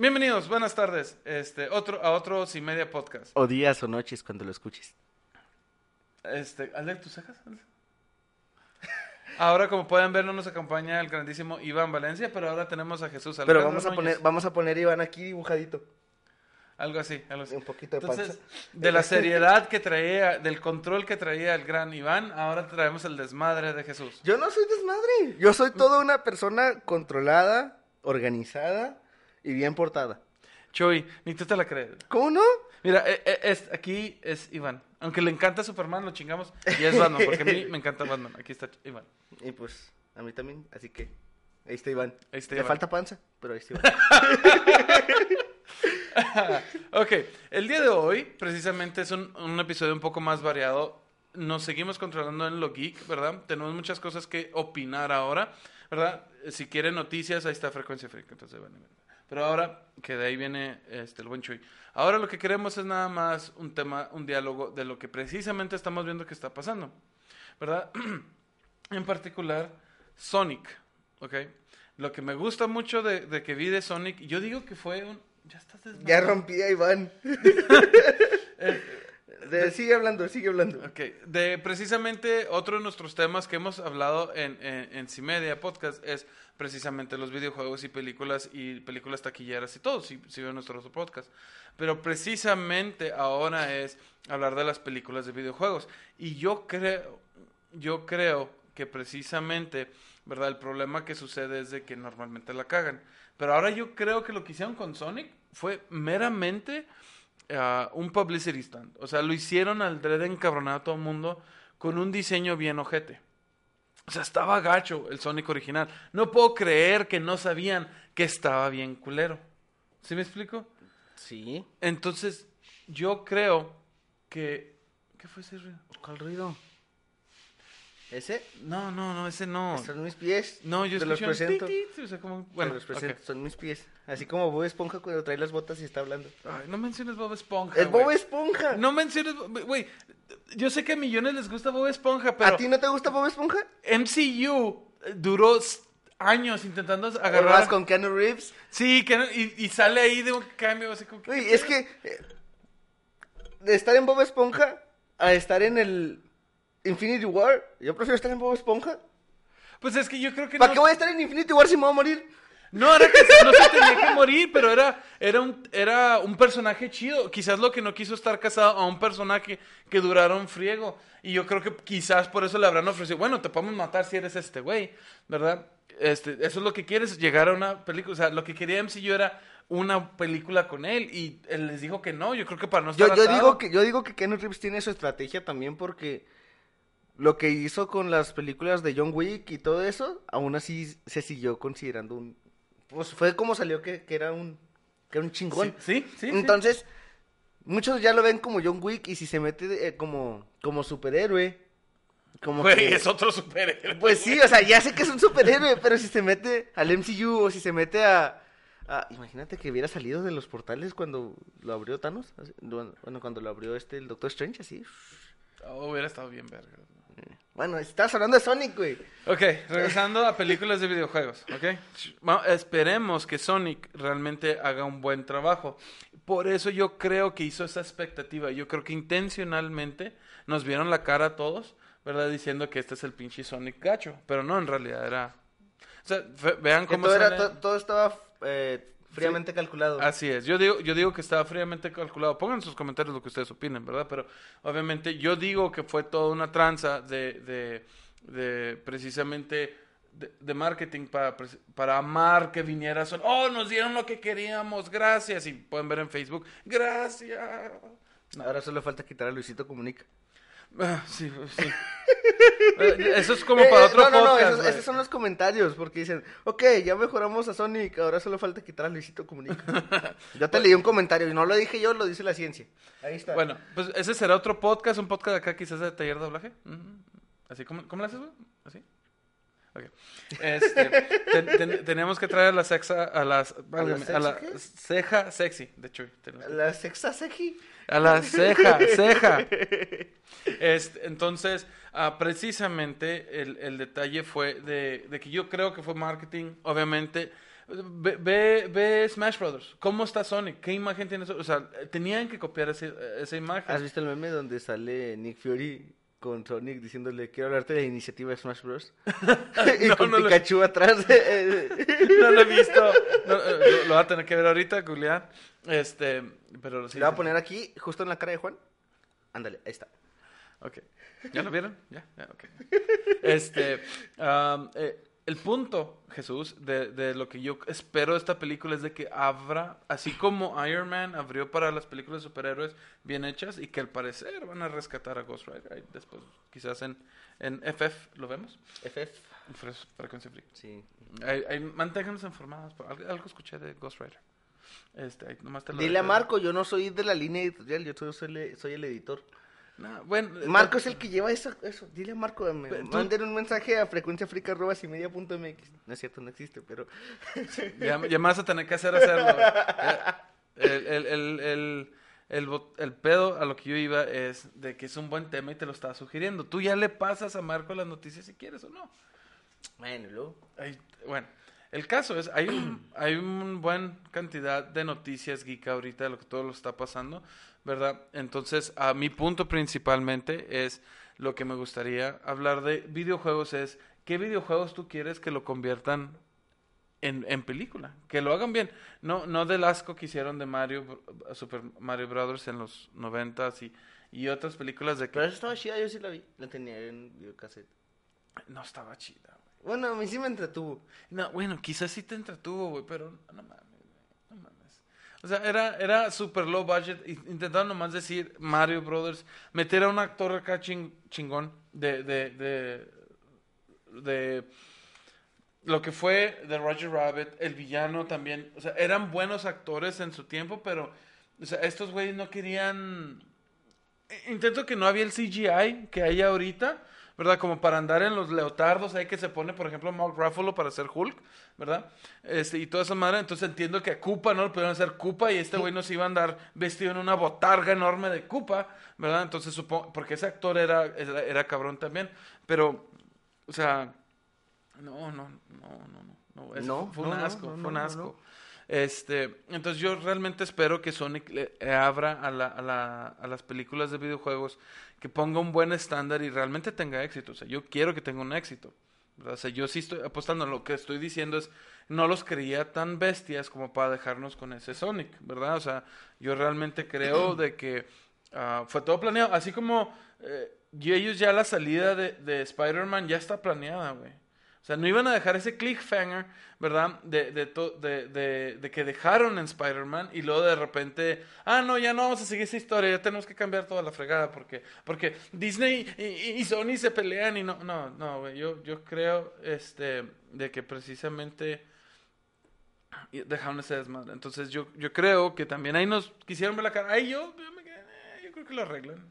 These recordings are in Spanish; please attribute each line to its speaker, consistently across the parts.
Speaker 1: Bienvenidos, buenas tardes. Este, otro, a otro Sin Media Podcast.
Speaker 2: O días o noches cuando lo escuches.
Speaker 1: Este, Alex, ¿tus cejas? Ahora, como pueden ver, no nos acompaña el grandísimo Iván Valencia, pero ahora tenemos a Jesús
Speaker 2: Pero
Speaker 1: Alejandro
Speaker 2: vamos a
Speaker 1: Núñez.
Speaker 2: poner, vamos a poner Iván aquí dibujadito.
Speaker 1: Algo así, algo así.
Speaker 2: Un poquito de
Speaker 1: Entonces,
Speaker 2: panza.
Speaker 1: de la seriedad que traía, del control que traía el gran Iván, ahora traemos el desmadre de Jesús.
Speaker 2: Yo no soy desmadre. Yo soy toda una persona controlada, organizada y bien portada.
Speaker 1: Chuy, ni tú te la crees.
Speaker 2: ¿Cómo no?
Speaker 1: Mira, eh, eh, es, aquí es Iván. Aunque le encanta Superman, lo chingamos. Y es Batman, porque a mí me encanta Batman. Aquí está Iván.
Speaker 2: Y pues a mí también, así que ahí está Iván.
Speaker 1: Ahí está
Speaker 2: Le
Speaker 1: Iván.
Speaker 2: falta panza, pero ahí está Iván.
Speaker 1: ok, el día de hoy precisamente es un, un episodio un poco más variado. Nos seguimos controlando en lo geek, ¿verdad? Tenemos muchas cosas que opinar ahora, ¿verdad? Si quieren noticias, ahí está Frecuencia Freak. Entonces, bueno. Pero ahora, que de ahí viene este, el buen Chuy. Ahora lo que queremos es nada más un tema, un diálogo de lo que precisamente estamos viendo que está pasando, ¿verdad? en particular, Sonic, ¿ok? Lo que me gusta mucho de, de que vi de Sonic, yo digo que fue un... Ya estás
Speaker 2: ya
Speaker 1: desmayado.
Speaker 2: rompí a Iván. Sigue hablando, sigue hablando.
Speaker 1: Ok, de precisamente otro de nuestros temas que hemos hablado en, en, en Cimedia Podcast es precisamente los videojuegos y películas y películas taquilleras y todo, si, si ven nuestro otro podcast. Pero precisamente ahora es hablar de las películas de videojuegos. Y yo creo, yo creo que precisamente, ¿verdad? El problema que sucede es de que normalmente la cagan. Pero ahora yo creo que lo que hicieron con Sonic fue meramente un publicity stunt. O sea, lo hicieron al dread encabronar a todo el mundo con un diseño bien ojete. O sea, estaba gacho el Sonic original. No puedo creer que no sabían que estaba bien culero. ¿Sí me explico?
Speaker 2: Sí.
Speaker 1: Entonces, yo creo que... ¿Qué fue ese ruido?
Speaker 2: ¿Cuál ruido? ¿Ese?
Speaker 1: No, no, no, ese no.
Speaker 2: Son mis pies.
Speaker 1: No, yo
Speaker 2: Te los presento.
Speaker 1: o sea, como...
Speaker 2: Bueno, los presento. Son mis pies. Así como Bob Esponja cuando trae las botas y está hablando.
Speaker 1: Ay, no menciones Bob Esponja,
Speaker 2: ¡Es
Speaker 1: güey.
Speaker 2: Bob Esponja!
Speaker 1: No menciones... Güey, yo sé que a millones les gusta Bob Esponja, pero...
Speaker 2: ¿A ti no te gusta Bob Esponja?
Speaker 1: MCU duró s- años intentando agarrar...
Speaker 2: con Keanu Reeves.
Speaker 1: Sí, no- y, y sale ahí de un cambio así como...
Speaker 2: Uy, es que eh, de estar en Bob Esponja a estar en el Infinity War, yo prefiero estar en Bob Esponja.
Speaker 1: Pues es que yo creo que
Speaker 2: ¿Para
Speaker 1: no...
Speaker 2: qué voy a estar en Infinity War si me voy a morir?
Speaker 1: No, era que no se tenía que morir, pero era, era, un, era un personaje chido. Quizás lo que no quiso estar casado a un personaje que durara un friego. Y yo creo que quizás por eso le habrán ofrecido, bueno, te podemos matar si eres este güey, ¿verdad? Este, eso es lo que quieres, llegar a una película. O sea, lo que quería MCU era una película con él. Y él les dijo que no, yo creo que para no estar
Speaker 2: Yo, yo
Speaker 1: atado-
Speaker 2: digo que yo digo que Keanu Reeves tiene su estrategia también porque lo que hizo con las películas de John Wick y todo eso, aún así se siguió considerando un pues fue como salió que, que era un que era un chingón.
Speaker 1: Sí, sí, sí.
Speaker 2: Entonces, muchos ya lo ven como John Wick y si se mete eh, como, como superhéroe, como
Speaker 1: Güey,
Speaker 2: que-
Speaker 1: es otro superhéroe.
Speaker 2: Pues sí, o sea, ya sé que es un superhéroe, pero si se mete al MCU o si se mete a, a- Imagínate que hubiera salido de los portales cuando lo abrió Thanos. bueno, cuando lo abrió este, el Doctor Strange, así.
Speaker 1: Oh, hubiera estado bien verga.
Speaker 2: Bueno, estás hablando de Sonic, güey.
Speaker 1: Ok, regresando a películas de videojuegos, ¿ok? Va- Esperemos que Sonic realmente haga un buen trabajo. Por eso yo creo que hizo esa expectativa. Yo creo que intencionalmente nos vieron la cara a todos, ¿verdad? Diciendo que este es el pinche Sonic gacho. Pero no, en realidad era... O sea, vean cómo
Speaker 2: todo, era- todo estaba eh, fríamente calculado.
Speaker 1: Así es, yo digo, yo digo que estaba fríamente calculado. Pongan en sus comentarios lo que ustedes opinen, ¿verdad? Pero obviamente yo digo que fue toda una tranza de, de, de precisamente de, de marketing para, para amar que viniera Son. Oh, nos dieron lo que queríamos, gracias. Y pueden ver en Facebook, gracias.
Speaker 2: Ahora solo falta quitar a Luisito Comunica.
Speaker 1: Ah, sí, sí. Eh, Eso es como para
Speaker 2: Eh,
Speaker 1: otro
Speaker 2: no, no, no,
Speaker 1: podcast.
Speaker 2: esos, son los comentarios, porque dicen, ok, ya mejoramos a Sonic, ahora solo falta quitar a Luisito Comunica. yo te leí un comentario, y no lo dije yo, lo dice la ciencia. Ahí está.
Speaker 1: Bueno, pues ese será otro podcast, un podcast acá quizás de taller de doblaje. Ujú. Así como, ¿cómo lo haces, güey? Así. Ok. Este, ten- ten- tenemos que traer a la sexa, a las,
Speaker 2: ¿A la
Speaker 1: a la
Speaker 2: sexa
Speaker 1: ceja sexy, de tenemos que-
Speaker 2: La sexa Seji.
Speaker 1: A la ceja, ceja. Este, entonces, ah, precisamente el, el detalle fue de, de que yo creo que fue marketing, obviamente, Ve, ve, ve Smash Brothers. ¿Cómo está Sonic? ¿Qué imagen tiene? O sea, tenían que copiar ese- esa imagen.
Speaker 2: ¿Has visto el meme donde sale Nick Fury con Sonic diciéndole quiero hablarte de la iniciativa de Smash Bros? y
Speaker 1: No,
Speaker 2: con
Speaker 1: no lo-
Speaker 2: Pikachu atrás.
Speaker 1: No lo he visto. No, eh, lo, lo va a tener que ver ahorita, googlear. Este, pero sí.
Speaker 2: Le voy a poner aquí, justo en la cara de Juan. Ándale, ahí está.
Speaker 1: Ok. ¿Ya lo vieron? Ya, ok. Este, am, eh, el punto, Jesús, de, de lo que yo espero de esta película es de que abra, así como Iron Man abrió para las películas de superhéroes bien hechas y que al parecer van a rescatar a Ghost Rider. Después, quizás en, en FF, ¿lo vemos?
Speaker 2: FF.
Speaker 1: Fres- Frecuencia Free.
Speaker 2: Sí.
Speaker 1: Ahí, ahí, manténganos informados. Algo, algo escuché de Ghost Rider. Este, nomás te lo
Speaker 2: Dile a. Marco, yo no soy de la línea editorial, yo soy, soy el editor.
Speaker 1: No, bueno, eh,
Speaker 2: Marco es el que lleva eso. eso. Dile a Marco, me
Speaker 1: Pero tú-
Speaker 2: manden un mensaje a frecuenciafrica.mx. No es cierto, no existe, pero...
Speaker 1: Ya, ya me vas a tener que hacer hacerlo. güey. El, el, el, el, el, pedo a lo que yo iba es de que es un buen tema y te lo estaba sugiriendo. Tú ya le pasas a Marco las noticias si quieres o no.
Speaker 2: Bueno, luego...
Speaker 1: Bueno, el caso es, hay un, hay un buen cantidad de noticias geek ahorita de lo que todo lo está pasando, ¿verdad? Entonces, a mi punto principalmente es lo que me gustaría hablar de videojuegos es, ¿qué videojuegos tú quieres que lo conviertan en, en película? Que lo hagan bien. No, no del asco que hicieron de Mario, Super Mario Brothers en los noventas y, y otras películas de
Speaker 2: Pero
Speaker 1: que
Speaker 2: esa estaba chida, yo sí la vi. La tenía en videocassette.
Speaker 1: no estaba chida.
Speaker 2: Bueno, a mí sí me entretuvo.
Speaker 1: No, bueno, quizás sí te entretuvo, güey, pero no mames, no mames. O sea, era, era super low budget. Intentaron nomás decir Mario Brothers, meter a un actor acá ching- chingón de, de, de, de lo que fue de Roger Rabbit, el villano también. O sea, eran buenos actores en su tiempo, pero, o sea, estos güeyes no querían... I- Intento que no había el CGI que hay ahorita, ¿verdad? Como para andar en los leotardos ahí que se pone, por ejemplo, Mark Ruffalo para hacer Hulk, ¿verdad? Este, y toda esa madre. Entonces entiendo que a Koopa no lo pudieron hacer Koopa y este güey no se iba a andar vestido en una botarga enorme de Koopa, ¿verdad? Entonces supongo, porque ese actor era, era, era cabrón también, pero, o sea, no, no, no, no, no. no,
Speaker 2: No,
Speaker 1: fue un asco, fue un asco. Este, entonces yo realmente espero que Sonic le, le abra a, la, a, la, a las películas de videojuegos, que ponga un buen estándar y realmente tenga éxito. O sea, yo quiero que tenga un éxito. ¿verdad? O sea, yo sí estoy apostando. Lo que estoy diciendo es, no los creía tan bestias como para dejarnos con ese Sonic, ¿verdad? O sea, yo realmente creo de que ah, fue todo planeado. Así como eh, ellos ya la salida de, de Spider-Man ya está planeada, güey. O sea, no iban a dejar ese cliffhanger, ¿verdad? De, de, to- de, de, de que dejaron en Spider-Man y luego de repente, ah, no, ya no vamos a seguir esa historia, ya tenemos que cambiar toda la fregada porque, porque Disney y, Sony se pelean y no, no, no, güey, yo, yo creo, este, de que precisamente dejaron ese desmadre. Entonces yo, yo creo que también ahí nos quisieron ver la cara. Ahí yo, yo, me quedé, eh, yo creo que lo arreglan.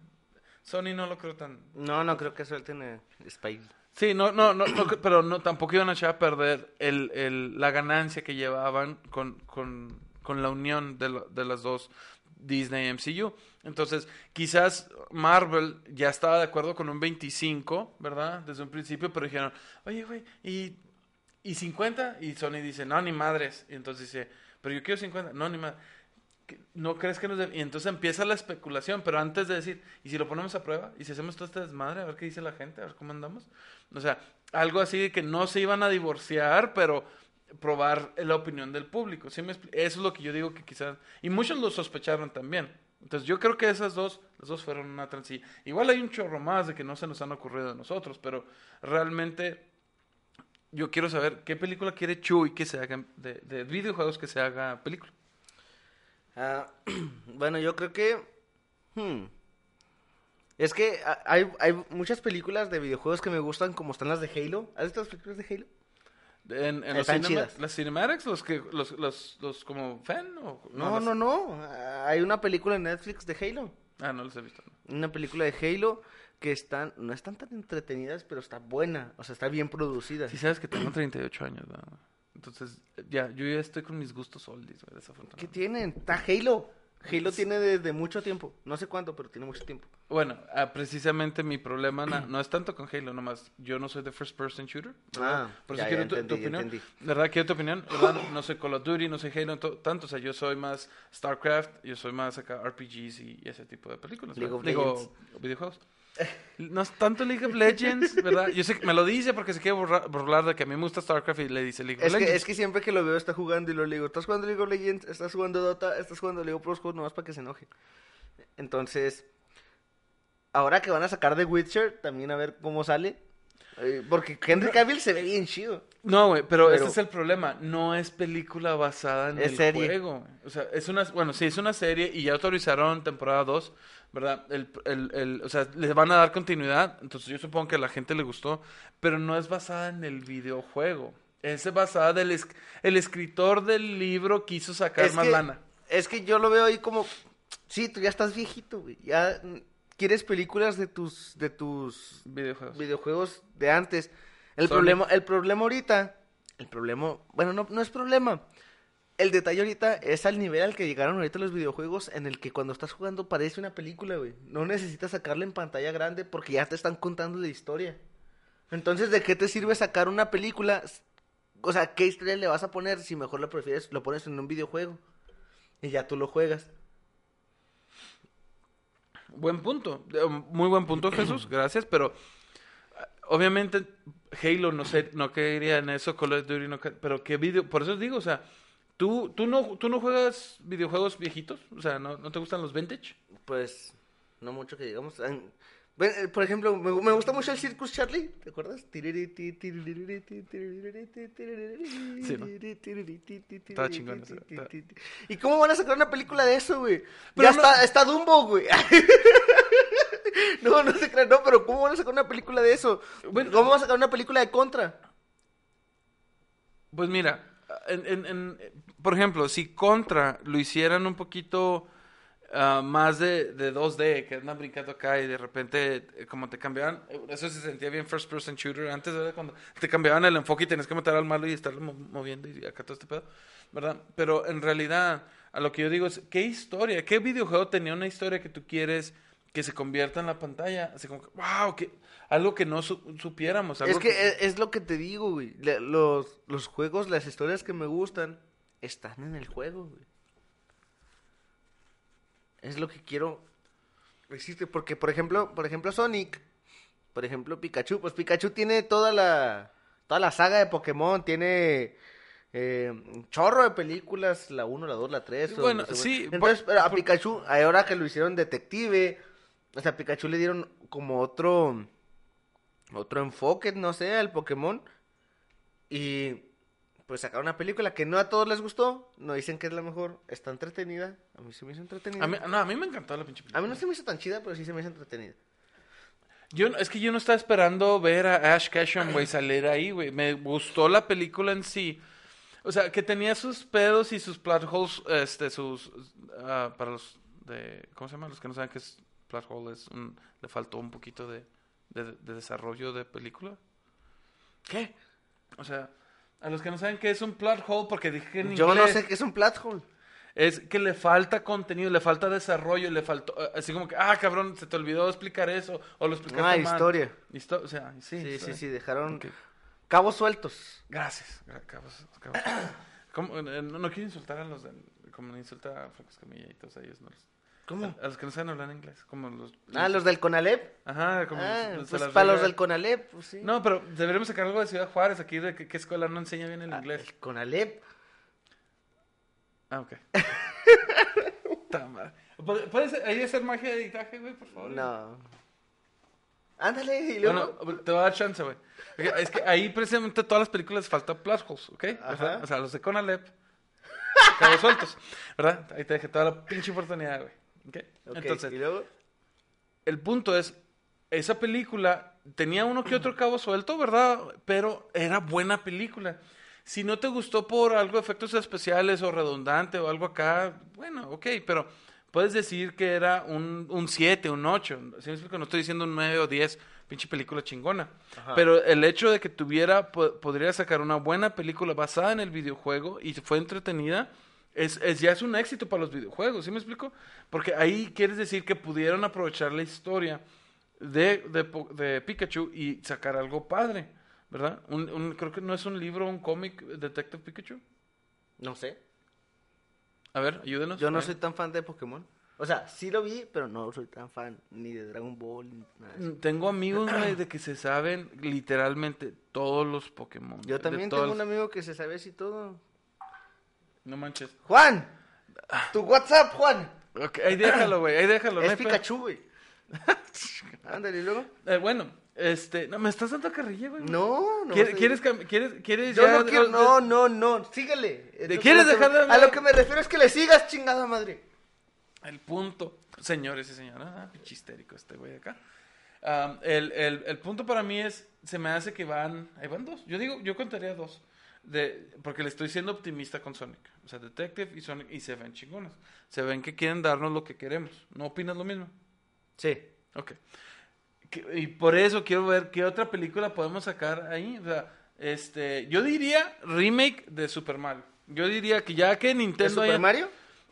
Speaker 1: Sony no lo creo tan...
Speaker 2: No, no creo que suelten Spidey.
Speaker 1: Sí, no, no, no, no, pero no, tampoco iban a echar a perder el, la ganancia que llevaban con, con, con la unión de, lo- de las dos Disney MCU. Entonces, quizás Marvel ya estaba de acuerdo con un 25, ¿verdad? Desde un principio, pero dijeron, oye, güey, ¿y, ¿y 50? Y Sony dice, no, ni madres. Y entonces dice, pero yo quiero 50. No, ni madres. ¿Qué- ¿No crees que nos debe-?" Y entonces empieza la especulación, pero antes de decir, ¿y si lo ponemos a prueba? ¿Y si hacemos todo este desmadre? A ver qué dice la gente, a ver cómo andamos. O sea, algo así de que no se iban a divorciar, pero probar la opinión del público. ¿sí me Eso es lo que yo digo que quizás... Y muchos lo sospecharon también. Entonces yo creo que esas dos, las dos fueron una transilla. Igual hay un chorro más de que no se nos han ocurrido a nosotros, pero realmente yo quiero saber qué película quiere Chuy que se haga, de, de videojuegos que se haga película.
Speaker 2: Ah, bueno, yo creo que... hmm, Es que hay, hay muchas películas de videojuegos que me gustan, como están las de Halo. ¿Has visto las películas de Halo?
Speaker 1: En, en los
Speaker 2: Están
Speaker 1: cinema-
Speaker 2: chidas.
Speaker 1: las cinematics, los que los, los, los como fan o
Speaker 2: No, no, no. Ah, Hay una película en Netflix de Halo.
Speaker 1: Ah, no los he visto. no.
Speaker 2: Una película de Halo que están, no están tan entretenidas, pero está buena. O sea, está bien producida.
Speaker 1: Sí sabes que tengo 38 años, ¿no? Entonces, ya, yo ya estoy con mis gustos oldies, güey,
Speaker 2: ¿Qué
Speaker 1: desafortunadamente.
Speaker 2: tienen? Está Halo. Halo tiene desde mucho tiempo. No sé cuánto, pero tiene mucho tiempo.
Speaker 1: Bueno, ah, precisamente mi problema na- no es tanto con Halo, nomás. Yo no soy de first person shooter. ¿verdad?
Speaker 2: Ah,
Speaker 1: Por
Speaker 2: ya,
Speaker 1: eso
Speaker 2: ya
Speaker 1: quiero tu
Speaker 2: entendí, ya
Speaker 1: opinión.
Speaker 2: entendí.
Speaker 1: ¿Verdad? Quiero tu opinión. ¿verdad? No soy Call of Duty, no soy Halo, to- tanto. O sea, yo soy más StarCraft, yo soy más acá RPGs y, y ese tipo de películas.
Speaker 2: League
Speaker 1: ¿verdad?
Speaker 2: of
Speaker 1: Digo, videojuegos. No es tanto League of Legends, ¿verdad? Yo sé que me lo dice porque se quiere burlar, de que a mí me gusta StarCraft y le dice League of
Speaker 2: Es que,
Speaker 1: Legends.
Speaker 2: es que siempre que lo veo está jugando y lo digo, estás jugando League of Legends, estás jugando Dota, estás jugando League of Pro Squad, nomás para que se enoje. Entonces, ahora que van a sacar The Witcher, también a ver cómo sale. Eh, porque Henry Cavill se ve bien chido.
Speaker 1: No, güey, pero,
Speaker 2: Pero-
Speaker 1: este es el problema. No es película basada en
Speaker 2: Es
Speaker 1: el
Speaker 2: serie.
Speaker 1: juego. O sea, es una, bueno, sí, es una serie y ya autorizaron temporada 2, ¿verdad? El, el, el, o sea, les van a dar continuidad, entonces yo supongo que a la gente le gustó, pero no es basada en el videojuego. Es basada del es- el escritor del libro quiso sacar
Speaker 2: Es
Speaker 1: más
Speaker 2: que-
Speaker 1: lana.
Speaker 2: Es que yo lo veo ahí como, sí, tú ya estás viejito, güey. Ya quieres películas de tus, de tus
Speaker 1: Videojuegos.
Speaker 2: videojuegos de antes. El problema, el problema ahorita, el problema, bueno, no, no es problema. El detalle ahorita es al nivel al que llegaron ahorita los videojuegos en el que cuando estás jugando parece una película, güey. No necesitas sacarla en pantalla grande porque ya te están contando la historia. Entonces, ¿de qué te sirve sacar una película? O sea, ¿qué historia le vas a poner si mejor lo prefieres, lo pones en un videojuego? Y ya tú lo juegas.
Speaker 1: Buen punto, Eh, muy buen punto Jesús, gracias, pero ah, obviamente Halo no sé, no quería en eso, Call of Duty no, pero qué video, por eso digo, o sea, tú tú no tú no juegas videojuegos viejitos, o sea, no, no te gustan los vintage?
Speaker 2: Pues, no mucho que digamos. Eh, Por ejemplo, me, me gusta mucho el Circus Charlie, ¿te acuerdas?
Speaker 1: Sí, ¿no? Estaba chingón estaba-
Speaker 2: ¿Y cómo van a sacar una película de eso, güey?
Speaker 1: Pero
Speaker 2: ya
Speaker 1: no-
Speaker 2: está, está Dumbo, güey. no, no se crean, no, pero ¿cómo van a sacar una película de eso?
Speaker 1: Bueno-
Speaker 2: ¿Cómo van a sacar una película de Contra?
Speaker 1: Pues mira, en, en- en- por ejemplo, si Contra lo hicieran un poquito ah, más de, de 2D, que andan brincando acá y de repente, eh, como te cambiaban, eh, eso se sentía bien first person shooter. Antes era cuando te cambiaban el enfoque y tenías que matar al malo y estarlo mo- moviendo y acá todo este pedo, ¿verdad? Pero en realidad, a lo que yo digo es, ¿qué historia? ¿Qué videojuego tenía una historia que tú quieres que se convierta en la pantalla? Así como, que, wow, que, algo que no su- supiéramos. Algo
Speaker 2: Es que es, es lo que te digo, güey. Los, los juegos, las historias que me gustan, están en el juego, güey. Es lo que quiero decirte. Porque, por ejemplo, por ejemplo, Sonic, por ejemplo, Pikachu, pues Pikachu tiene toda la, toda la saga de Pokémon, tiene eh, un chorro de películas, la 1, la 2, la 3. o
Speaker 1: Bueno, sí.
Speaker 2: Entonces,
Speaker 1: por-
Speaker 2: pero a
Speaker 1: por-
Speaker 2: Pikachu, ahora que lo hicieron detective, o sea, a Pikachu le dieron como otro otro enfoque, no sé, al Pokémon. Y pues sacaron una película que no a todos les gustó. No dicen que es la mejor. Está entretenida. A mí se me hizo entretenida.
Speaker 1: A mí, no, a mí me encantó la pinche película.
Speaker 2: A mí no se me hizo tan chida, pero sí se me hizo entretenida.
Speaker 1: Yo, es que yo no estaba esperando ver a Ash Ketchum, güey, salir ahí, güey. Me gustó la película en sí. O sea, que tenía sus pedos y sus plot holes, este, sus... ah, para los de... ¿Cómo se llama? Los que no saben qué es plot hole, es un, le faltó un poquito de, de, de desarrollo de película.
Speaker 2: ¿Qué?
Speaker 1: O sea, a los que no saben qué es un plot hole, porque dije que en
Speaker 2: Yo no sé qué es un platform.
Speaker 1: es que le falta contenido, le falta desarrollo, le faltó... eh, Así como que, ah, cabrón, se te olvidó explicar eso, o lo explicaste
Speaker 2: Ah,
Speaker 1: mal.
Speaker 2: historia.
Speaker 1: Histo- o sea, sí,
Speaker 2: Sí, sí,
Speaker 1: historia.
Speaker 2: sí, dejaron cabos sueltos.
Speaker 1: Gracias. gra- cabos- cabos. ¿Cómo? Eh, No, no quiero insultar a los de, como insulta a Franco Escamilla y todos ellos. No los-
Speaker 2: ¿Cómo?
Speaker 1: A, a los que no saben hablar inglés. Como los.
Speaker 2: Ah, los del Conalep.
Speaker 1: Ajá, como
Speaker 2: Ah,
Speaker 1: los- los de
Speaker 2: pues para los del Conalep, pues sí.
Speaker 1: No, pero deberíamos sacar algo de Ciudad Juárez aquí de que qué escuela no enseña bien el
Speaker 2: Ah,
Speaker 1: inglés.
Speaker 2: el Conalep.
Speaker 1: Ah, ok. Ta madre. ¿Puede- ¿Puedes ahí hacer magia de editaje, güey, por favor?
Speaker 2: No. Ándale, y luego.
Speaker 1: Bueno, te voy a dar chance, güey. Es que ahí precisamente todas las películas falta plot holes, ¿ok?
Speaker 2: Ajá.
Speaker 1: O sea, los de Conalep, cabos sueltos, ¿verdad? Ahí te dejé toda la pinche oportunidad, güey. ¿Ok?
Speaker 2: Ok,
Speaker 1: Entonces,
Speaker 2: y luego.
Speaker 1: el punto es, esa película tenía uno que otro cabo suelto, ¿verdad? Pero era buena película. Si no te gustó por algo de efectos especiales o redundante o algo acá, bueno, ok, pero puedes decir que era un 7, un 8. ¿Sí me? No estoy diciendo un 9 o 10, pinche película chingona.
Speaker 2: Ajá.
Speaker 1: Pero el hecho de que tuviera, po- podría sacar una buena película basada en el videojuego y fue entretenida, es, es- ya es un éxito para los videojuegos, ¿sí me explico? Porque ahí quieres decir que pudieron aprovechar la historia de, de, de Pikachu y sacar algo padre, ¿verdad? Un, un- creo que no es un libro, un cómic, Detective Pikachu.
Speaker 2: No sé.
Speaker 1: A ver, ayúdenos.
Speaker 2: Yo no soy tan fan de Pokémon. O sea, sí lo vi, pero no soy tan fan ni de Dragon Ball ni nada de eso.
Speaker 1: Tengo amigos, güey, de que se saben literalmente todos los Pokémon.
Speaker 2: Yo también tengo un amigo que se sabe así todo.
Speaker 1: No manches.
Speaker 2: Juan, tu WhatsApp, Juan.
Speaker 1: Ok, ahí déjalo, güey, ahí déjalo.
Speaker 2: Es. Pikachu, güey. Ándale, ¿y luego.
Speaker 1: Eh, bueno, este, no, me estás dando carrilla, güey.
Speaker 2: No, no.
Speaker 1: ¿Quieres, quieres, quieres, quieres
Speaker 2: Yo
Speaker 1: ya-
Speaker 2: no quiero, no, no, no, síguele. Entonces,
Speaker 1: quieres dejar de?
Speaker 2: A lo que me refiero es que le sigas, chingada madre.
Speaker 1: El punto, señores y señoras, ah, histérico este güey acá. El, el, el punto para mí es, se me hace que van, ahí van dos. Yo digo, yo contaría dos. De, porque le estoy siendo optimista con Sonic. O sea, Detective y Sonic, y se ven chingonas. Se ven que quieren darnos lo que queremos. ¿No opinas lo mismo?
Speaker 2: Sí.
Speaker 1: Ok. Que- Y por eso quiero ver qué otra película podemos sacar ahí. O sea, este, yo diría remake de Super Mario. Yo diría que ya que
Speaker 2: ¿De
Speaker 1: Nintendo
Speaker 2: Super
Speaker 1: ya,
Speaker 2: Mario?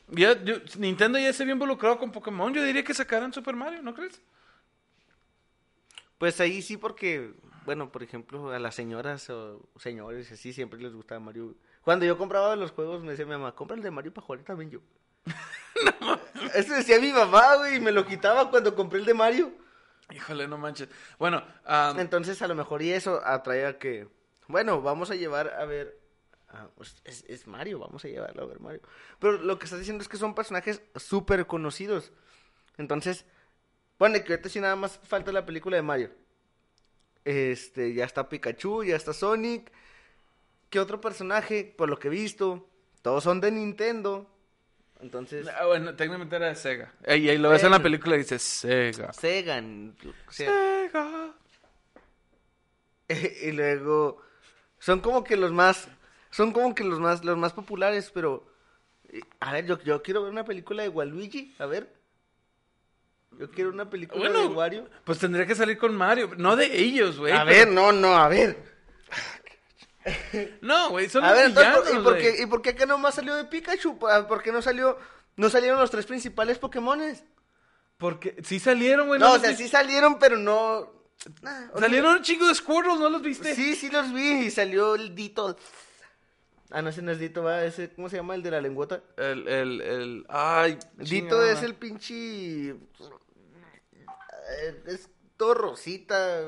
Speaker 1: ya- yo- Nintendo ya se había involucrado con Pokémon, yo diría que sacaran Super Mario, ¿no crees?
Speaker 2: Pues ahí sí, porque, bueno, por ejemplo, a las señoras o señores así siempre les gustaba Mario. Cuando yo compraba los juegos, me decía mi mamá, compra el de Mario para jugar también yo. Eso decía mi mamá, güey, y me lo quitaba cuando compré el de Mario.
Speaker 1: Híjole, no manches. Bueno, am,
Speaker 2: Entonces, a lo mejor y eso atrae a que, bueno, vamos a llevar a ver. ah, pues, es, es Mario, vamos a llevarlo a ver Mario. Pero lo que estás diciendo es que son personajes súper conocidos. Entonces, bueno, que ahorita sí nada más falta la película de Mario. Este, ya está Pikachu, ya está Sonic. ¿Qué otro personaje? Por lo que he visto, todos son de Nintendo. Entonces,
Speaker 1: ah, bueno, técnicamente era de Sega. Y ahí lo ves en la película y dice Sega.
Speaker 2: Sega. o sea,
Speaker 1: Sega.
Speaker 2: y luego son como que los más son como que los más los más populares pero eh, a ver yo, yo quiero ver una película de Waluigi a ver yo quiero una película de Wario
Speaker 1: pues tendría que salir con Mario. No de ellos, güey.
Speaker 2: a
Speaker 1: pero-
Speaker 2: ver no no a ver
Speaker 1: No, güey, son
Speaker 2: a
Speaker 1: los
Speaker 2: ver entonces,
Speaker 1: villanos,
Speaker 2: ¿y por qué y por qué acá nomás salió de Pikachu ¿Por por qué no salió no salieron los tres principales Pokémones
Speaker 1: Porque sí salieron, güey.
Speaker 2: no o sea
Speaker 1: vi-
Speaker 2: sí salieron pero no Nah,
Speaker 1: Salieron un chingo de Squirtle, ¿no los viste?
Speaker 2: Sí, sí los vi y salió el Dito. Ah, no, ese no es Dito, va, ese, ¿cómo se llama? El de la lengüota.
Speaker 1: El, el, el, ay.
Speaker 2: Dito
Speaker 1: chingada.
Speaker 2: es el pinche... eh, Es todo rosita.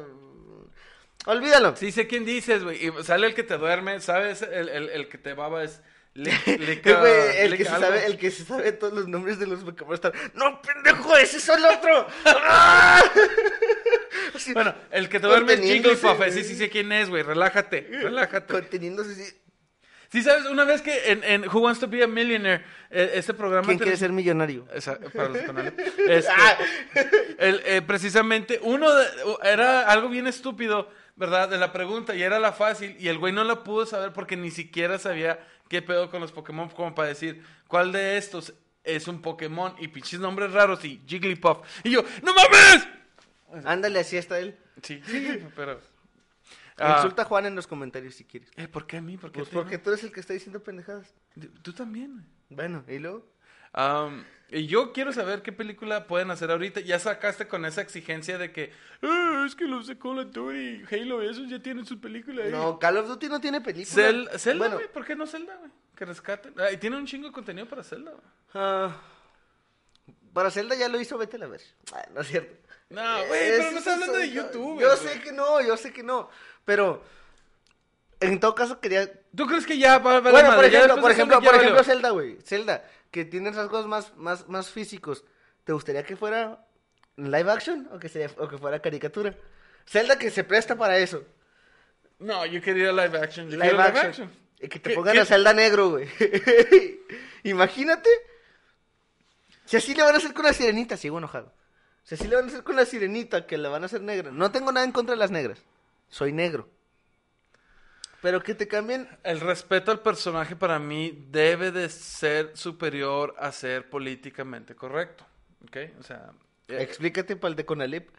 Speaker 2: Olvídalo.
Speaker 1: Sí sé quién dices, güey. Y sale el que te duerme, ¿sabes? El, el, el que te baba es... Le,
Speaker 2: Eh, el, que se sabe, el que se sabe todos los nombres de los están... ¡No, pendejo! ¡Ese es el otro! ¡Ah!
Speaker 1: Bueno, el que te duerme es
Speaker 2: güey.
Speaker 1: Sí, sí sé quién es, güey. Relájate, relájate.
Speaker 2: Conteniéndose así.
Speaker 1: Sí, ¿sabes? Una vez que en, en Who Wants to Be a Millionaire, eh, este programa...
Speaker 2: ¿Quién quiere ser millonario?
Speaker 1: Esa- para los canales. Este,
Speaker 2: Ah.
Speaker 1: el, eh, precisamente, uno de- era algo bien estúpido, ¿verdad? De la pregunta, y era la fácil, y el güey no la pudo saber porque ni siquiera sabía qué pedo con los Pokémon, como para decir cuál de estos es un Pokémon, y pinches nombres raros, y Jigglypuff. Y yo, ¡No mames!
Speaker 2: Ándale, así está él.
Speaker 1: Sí, sí, pero. Ah,
Speaker 2: Insulta a Juan en los comentarios si quieres.
Speaker 1: eh, ¿Por qué a mí? ¿Por qué
Speaker 2: Pues porque tú eres el que está diciendo pendejadas.
Speaker 1: Tú también.
Speaker 2: Bueno, ¿y luego?
Speaker 1: Am, y yo quiero saber qué película pueden hacer ahorita. Ya sacaste con esa exigencia de que "Ah, es que los de Call of Duty, Halo, esos ya tienen su película ahí.
Speaker 2: No, Call of Duty no tiene película.
Speaker 1: Cel- Zelda,
Speaker 2: Bueno,
Speaker 1: ¿por qué no Zelda, güey? Que rescaten. Ah, y tiene un chingo de contenido para Zelda, güey.
Speaker 2: ah, para Zelda ya lo hizo, vete a la ver. Ah, no es cierto.
Speaker 1: No, güey, pero no está hablando de YouTube.
Speaker 2: Yo sé que no, yo sé que no. Pero, en todo caso quería...
Speaker 1: ¿Tú crees que ya va
Speaker 2: Bueno, por ejemplo, por ejemplo, por ejemplo. Zelda, güey. Zelda, que tiene rasgos más, más, más físicos. ¿Te gustaría que fuera live action o que, sea, o que fuera caricatura? Zelda que se presta para eso.
Speaker 1: No, yo quería live action. Yo
Speaker 2: Live
Speaker 1: quiero live
Speaker 2: action.
Speaker 1: action.
Speaker 2: Y que te
Speaker 1: ¿Qué-
Speaker 2: pongan a Zelda negro, güey. Imagínate. Si así le van a hacer con la sirenita, sigo enojado. Si así le van a hacer con la sirenita, que la van a hacer negra. No tengo nada en contra de las negras. Soy negro. Pero que te cambien.
Speaker 1: El respeto al personaje para mí debe de ser superior a ser políticamente correcto. ¿Ok? O sea, eh,
Speaker 2: Explícate para el de Conalep.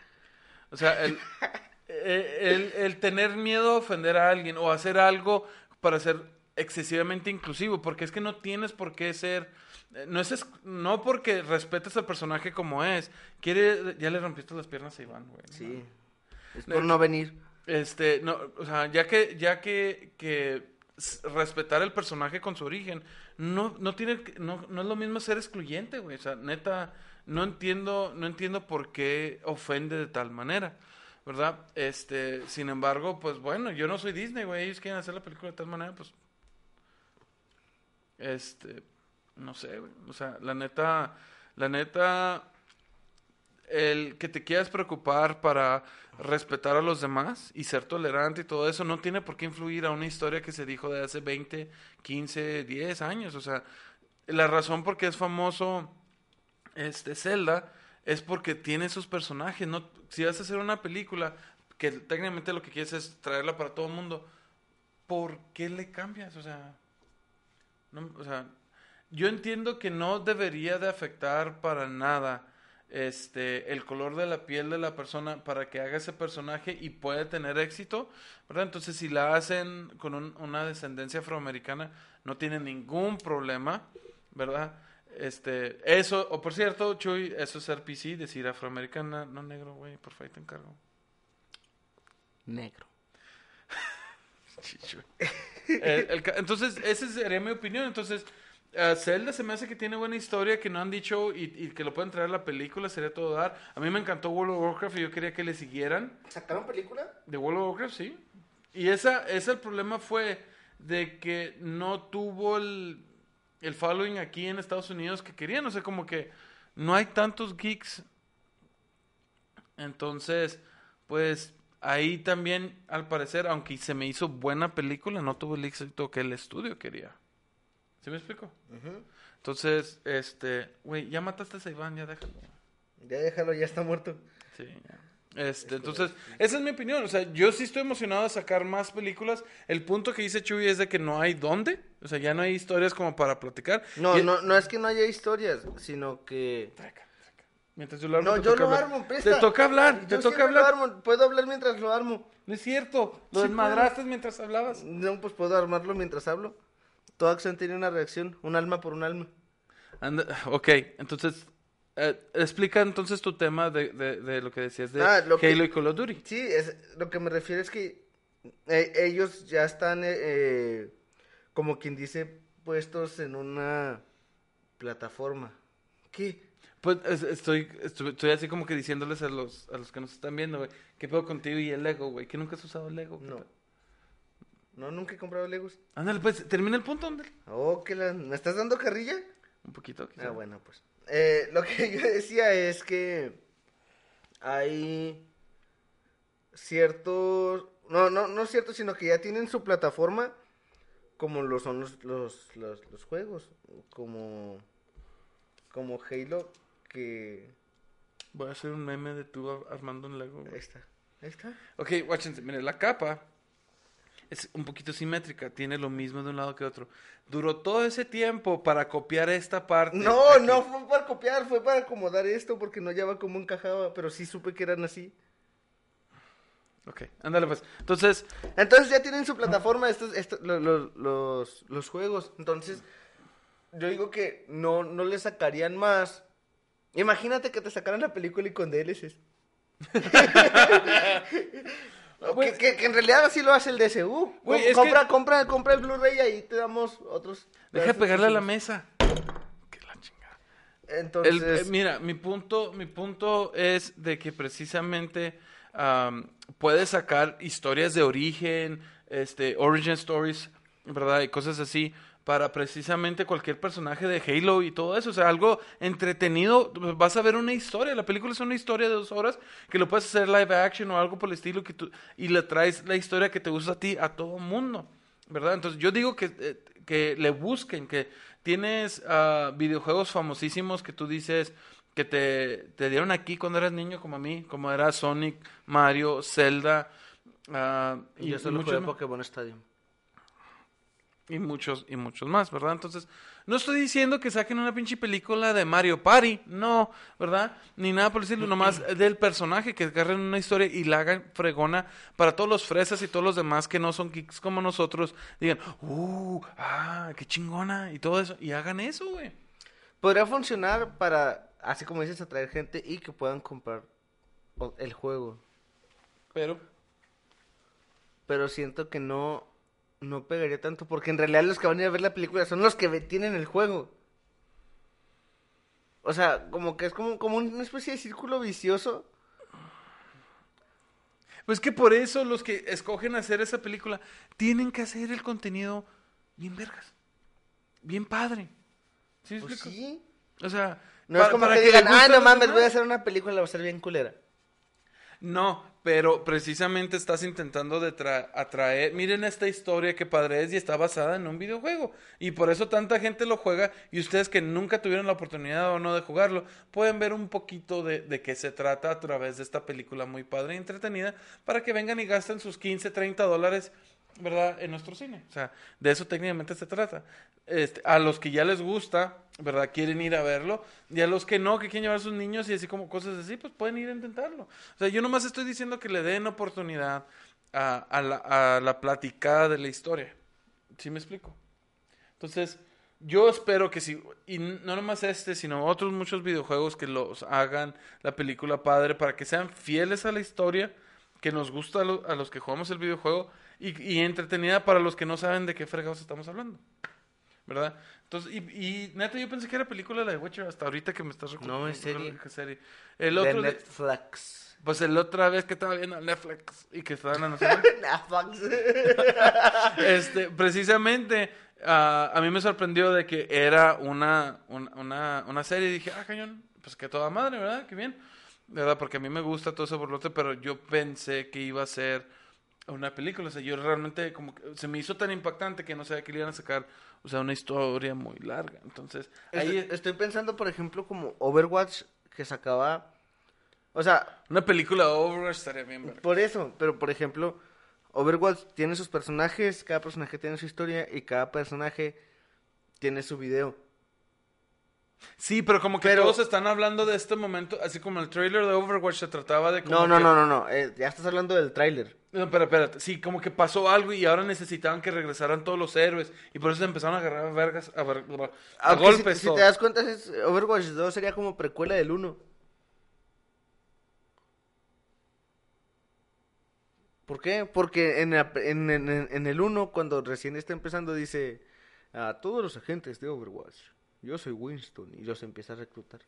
Speaker 1: o sea el, eh, el, el tener miedo a ofender a alguien o hacer algo para ser excesivamente inclusivo, porque es que no tienes por qué ser, eh, no es, no porque respetes al personaje como es, quiere, ya le rompiste las piernas a Iván, güey.
Speaker 2: Sí. Es por no venir.
Speaker 1: Este, no, o sea, ya que, ya que, que respetar el personaje con su origen, no, no tiene, que- no, no es lo mismo ser excluyente, güey. O sea, neta, no entiendo, no entiendo por qué ofende de tal manera, ¿verdad? Este, sin embargo, pues bueno, yo no soy Disney, güey. Ellos quieren hacer la película de tal manera, pues, este, no sé. O sea, la neta, la neta, el que te quieras preocupar para respetar a los demás y ser tolerante y todo eso no tiene por qué influir a una historia que se dijo de hace 20, 15, 10 años. O sea, la razón por qué es famoso este Zelda es porque tiene sus personajes. No, si vas a hacer una película que técnicamente lo que quieres es traerla para todo el mundo, ¿por qué le cambias? O sea, no, o sea, yo entiendo que no debería de afectar para nada este el color de la piel de la persona para que haga ese personaje y pueda tener éxito, ¿verdad? Entonces, si la hacen con un- una descendencia afroamericana, no tiene ningún problema, ¿verdad? Este, eso, o por cierto, Chuy, eso es ser PC, decir afroamericana, no negro, güey, por favor, te encargo.
Speaker 2: Negro.
Speaker 1: Chicho. El- el ca- entonces, esa sería mi opinión. Entonces, eh, Zelda se me hace que tiene buena historia, que no han dicho y, y que lo pueden traer a la película, sería todo dar. A mí me encantó World of Warcraft y yo quería que le siguieran.
Speaker 2: ¿Sacaron película?
Speaker 1: De World of Warcraft, sí. Y esa, ese el problema fue de que no tuvo el, el following aquí en Estados Unidos que querían. O sea, como que no hay tantos geeks. Entonces, pues ahí también, al parecer, aunque se me hizo buena película, no tuvo el éxito que el estudio quería. ¿Sí me explico? Entonces, este, güey, ya mataste a Iván, ya déjalo.
Speaker 2: Ya déjalo, ya está muerto.
Speaker 1: Sí, ya. Este, entonces, esa es mi opinión. O sea, yo sí estoy emocionado de sacar más películas. El punto que dice Chuy es de que no hay dónde. O sea, ya no hay historias como para platicar.
Speaker 2: No,
Speaker 1: Y-
Speaker 2: no, no es que no haya historias, sino que...
Speaker 1: Traca. Mientras yo lo armo,
Speaker 2: No,
Speaker 1: te
Speaker 2: yo
Speaker 1: toca
Speaker 2: lo
Speaker 1: hablar.
Speaker 2: armo,
Speaker 1: Te
Speaker 2: presta.
Speaker 1: toca hablar,
Speaker 2: Yo
Speaker 1: te toca
Speaker 2: siempre lo
Speaker 1: hablar.
Speaker 2: armo, Puedo hablar mientras lo armo.
Speaker 1: No es cierto. Lo
Speaker 2: Sí,
Speaker 1: desmadraste mientras hablabas.
Speaker 2: No, pues puedo armarlo mientras hablo. Toda acción tiene una reacción, un alma por un alma.
Speaker 1: Anda- ok, entonces, eh, explica entonces tu tema de, de, de lo que decías de
Speaker 2: Ah, lo que-
Speaker 1: Halo y Call of Duty.
Speaker 2: Sí, es, lo que me refiero es que eh, ellos ya están, eh, como quien dice, puestos en una plataforma. ¿Qué?
Speaker 1: Pues es- estoy, estoy, estoy así como que diciéndoles a los, a los que nos están viendo, güey, ¿qué pedo contigo y el Lego, güey? ¿Que nunca has usado el Lego? ¿Qué
Speaker 2: No. No, nunca he comprado Legos.
Speaker 1: Ándale, pues, termina el punto, ándale.
Speaker 2: Oh, que la... ¿Me estás dando carrilla?
Speaker 1: Un poquito. quizá.
Speaker 2: Ah, bueno, pues. Eh, lo que yo decía es que hay ciertos... No, no, no cierto, sino que ya tienen su plataforma como lo son los, los, los, los juegos. Como, como Halo, que...
Speaker 1: Voy a hacer un meme de tú ar- armando un Lego.
Speaker 2: Ahí está. Ahí está.
Speaker 1: Ok, guáchense, miren, la capa es un poquito simétrica, tiene lo mismo de un lado que otro. Duró todo ese tiempo para copiar esta parte.
Speaker 2: No,
Speaker 1: aquí.
Speaker 2: no fue para copiar, fue para acomodar esto porque no hallaba cómo encajaba, pero sí supe que eran así.
Speaker 1: Ok, ándale pues. Entonces,
Speaker 2: Entonces ya tienen su plataforma estos, estos- lo- lo- los, los juegos. Entonces, yo digo que no, no le sacarían más. Imagínate que te sacaran la película y con DLCs. Que, que- que en realidad así lo hace el
Speaker 1: es
Speaker 2: compra,
Speaker 1: que-
Speaker 2: compra, compra el Blu-ray y ahí te damos otros.
Speaker 1: deja pegarle a la mesa. Que la chingada.
Speaker 2: Entonces,
Speaker 1: El- eh, mira, mi punto, mi punto es de que precisamente am, puedes sacar historias de origen, este, origin stories, ¿verdad? Y cosas así para precisamente cualquier personaje de Halo y todo eso. O sea, algo entretenido. Vas a ver una historia. La película es una historia de dos horas que lo puedes hacer live action o algo por el estilo que tú, y le traes la historia que te gusta a ti a todo mundo. ¿Verdad? Entonces yo digo que, eh, que le busquen, que tienes ah, videojuegos famosísimos que tú dices que te, te dieron aquí cuando eras niño como a mí, como era Sonic, Mario, Zelda. ah, y,
Speaker 2: yo solo jugué. Pokémon Stadium.
Speaker 1: Y muchos, y muchos más, ¿verdad? Entonces, no estoy diciendo que saquen una pinche película de Mario Party, no, ¿verdad? Ni nada por decirlo, nomás del personaje, que agarren una historia y la hagan fregona para todos los fresas y todos los demás que no son geeks como nosotros, digan, uh, ah, qué chingona, y todo eso, y hagan eso, güey.
Speaker 2: Podría funcionar para, así como dices, atraer gente y que puedan comprar el juego.
Speaker 1: Pero,
Speaker 2: Pero siento que no, no pegaría tanto porque en realidad los que van a ir a ver la película son los que tienen el juego. O sea, como que es como, como una especie de círculo vicioso.
Speaker 1: pues que por eso los que escogen hacer esa película tienen que hacer el contenido bien vergas, bien padre. ¿Sí me
Speaker 2: Pues sí.
Speaker 1: O sea,
Speaker 2: No es como
Speaker 1: para
Speaker 2: que
Speaker 1: le
Speaker 2: digan, ah, no mames,
Speaker 1: demás".
Speaker 2: voy a hacer una película, va a ser bien culera.
Speaker 1: No, pero precisamente estás intentando atraer. Miren esta historia que padre es y está basada en un videojuego. Y por eso tanta gente lo juega. Y ustedes que nunca tuvieron la oportunidad o no de jugarlo, pueden ver un poquito de, de qué se trata a través de esta película muy padre y entretenida para que vengan y gasten sus 15, 30 dólares, ¿verdad? En nuestro cine. O sea, de eso técnicamente se trata. Este, a los que ya les gusta, ¿verdad? Quieren ir a verlo. Y a los que no, que quieren llevar a sus niños y así como cosas así, pues pueden ir a intentarlo. O sea, yo nomás estoy diciendo que le den oportunidad a, la, platicada de la historia. ¿Sí me explico? Entonces, yo espero que si, y no nomás este, sino otros muchos videojuegos que los hagan la película padre para que sean fieles a la historia que nos gusta a, a los que jugamos el videojuego y, y entretenida para los que no saben de qué fregados estamos hablando. ¿Verdad? Entonces, y, y neta, yo pensé que era película la de Witcher hasta ahorita que me estás recordando.
Speaker 2: No, es serie.
Speaker 1: El
Speaker 2: de
Speaker 1: otro, de-
Speaker 2: Netflix.
Speaker 1: pues el otra vez que estaba viendo Netflix y que estaba en la nacional.
Speaker 2: Netflix.
Speaker 1: este, precisamente, ah, a mí me sorprendió de que era una, un- una, una serie y dije, ah, cañón, pues que toda madre, ¿verdad? Qué bien. ¿Verdad? Porque a mí me gusta todo ese borlote, pero yo pensé que iba a ser una película. O sea, yo realmente como que se me hizo tan impactante que no sabía que le iban a sacar, o sea, una historia muy larga. Entonces, ahí
Speaker 2: Estoy, estoy pensando, por ejemplo, como Overwatch que sacaba. O sea,
Speaker 1: una película de Overwatch estaría bien, verga.
Speaker 2: por eso, pero por ejemplo, Overwatch tiene sus personajes, cada personaje tiene su historia y cada personaje tiene su video.
Speaker 1: Sí, pero como que
Speaker 2: Pero-
Speaker 1: todos están hablando de este momento, así como el trailer de Overwatch se trataba de como
Speaker 2: No, no,
Speaker 1: que-
Speaker 2: no, no, no, eh, ya estás hablando del tráiler.
Speaker 1: No, pero espérate, sí, como que pasó algo y ahora necesitaban que regresaran todos los héroes y por eso se empezaron a agarrar a vergas, a, ver- a
Speaker 2: Aunque
Speaker 1: golpes.
Speaker 2: si, te das cuenta, es- Overwatch 2 sería como precuela del 1. ¿Por qué? Porque en, la- en, en- en el 1, cuando recién está empezando, dice a todos los agentes de Overwatch, yo soy Winston, y los empieza a reclutar.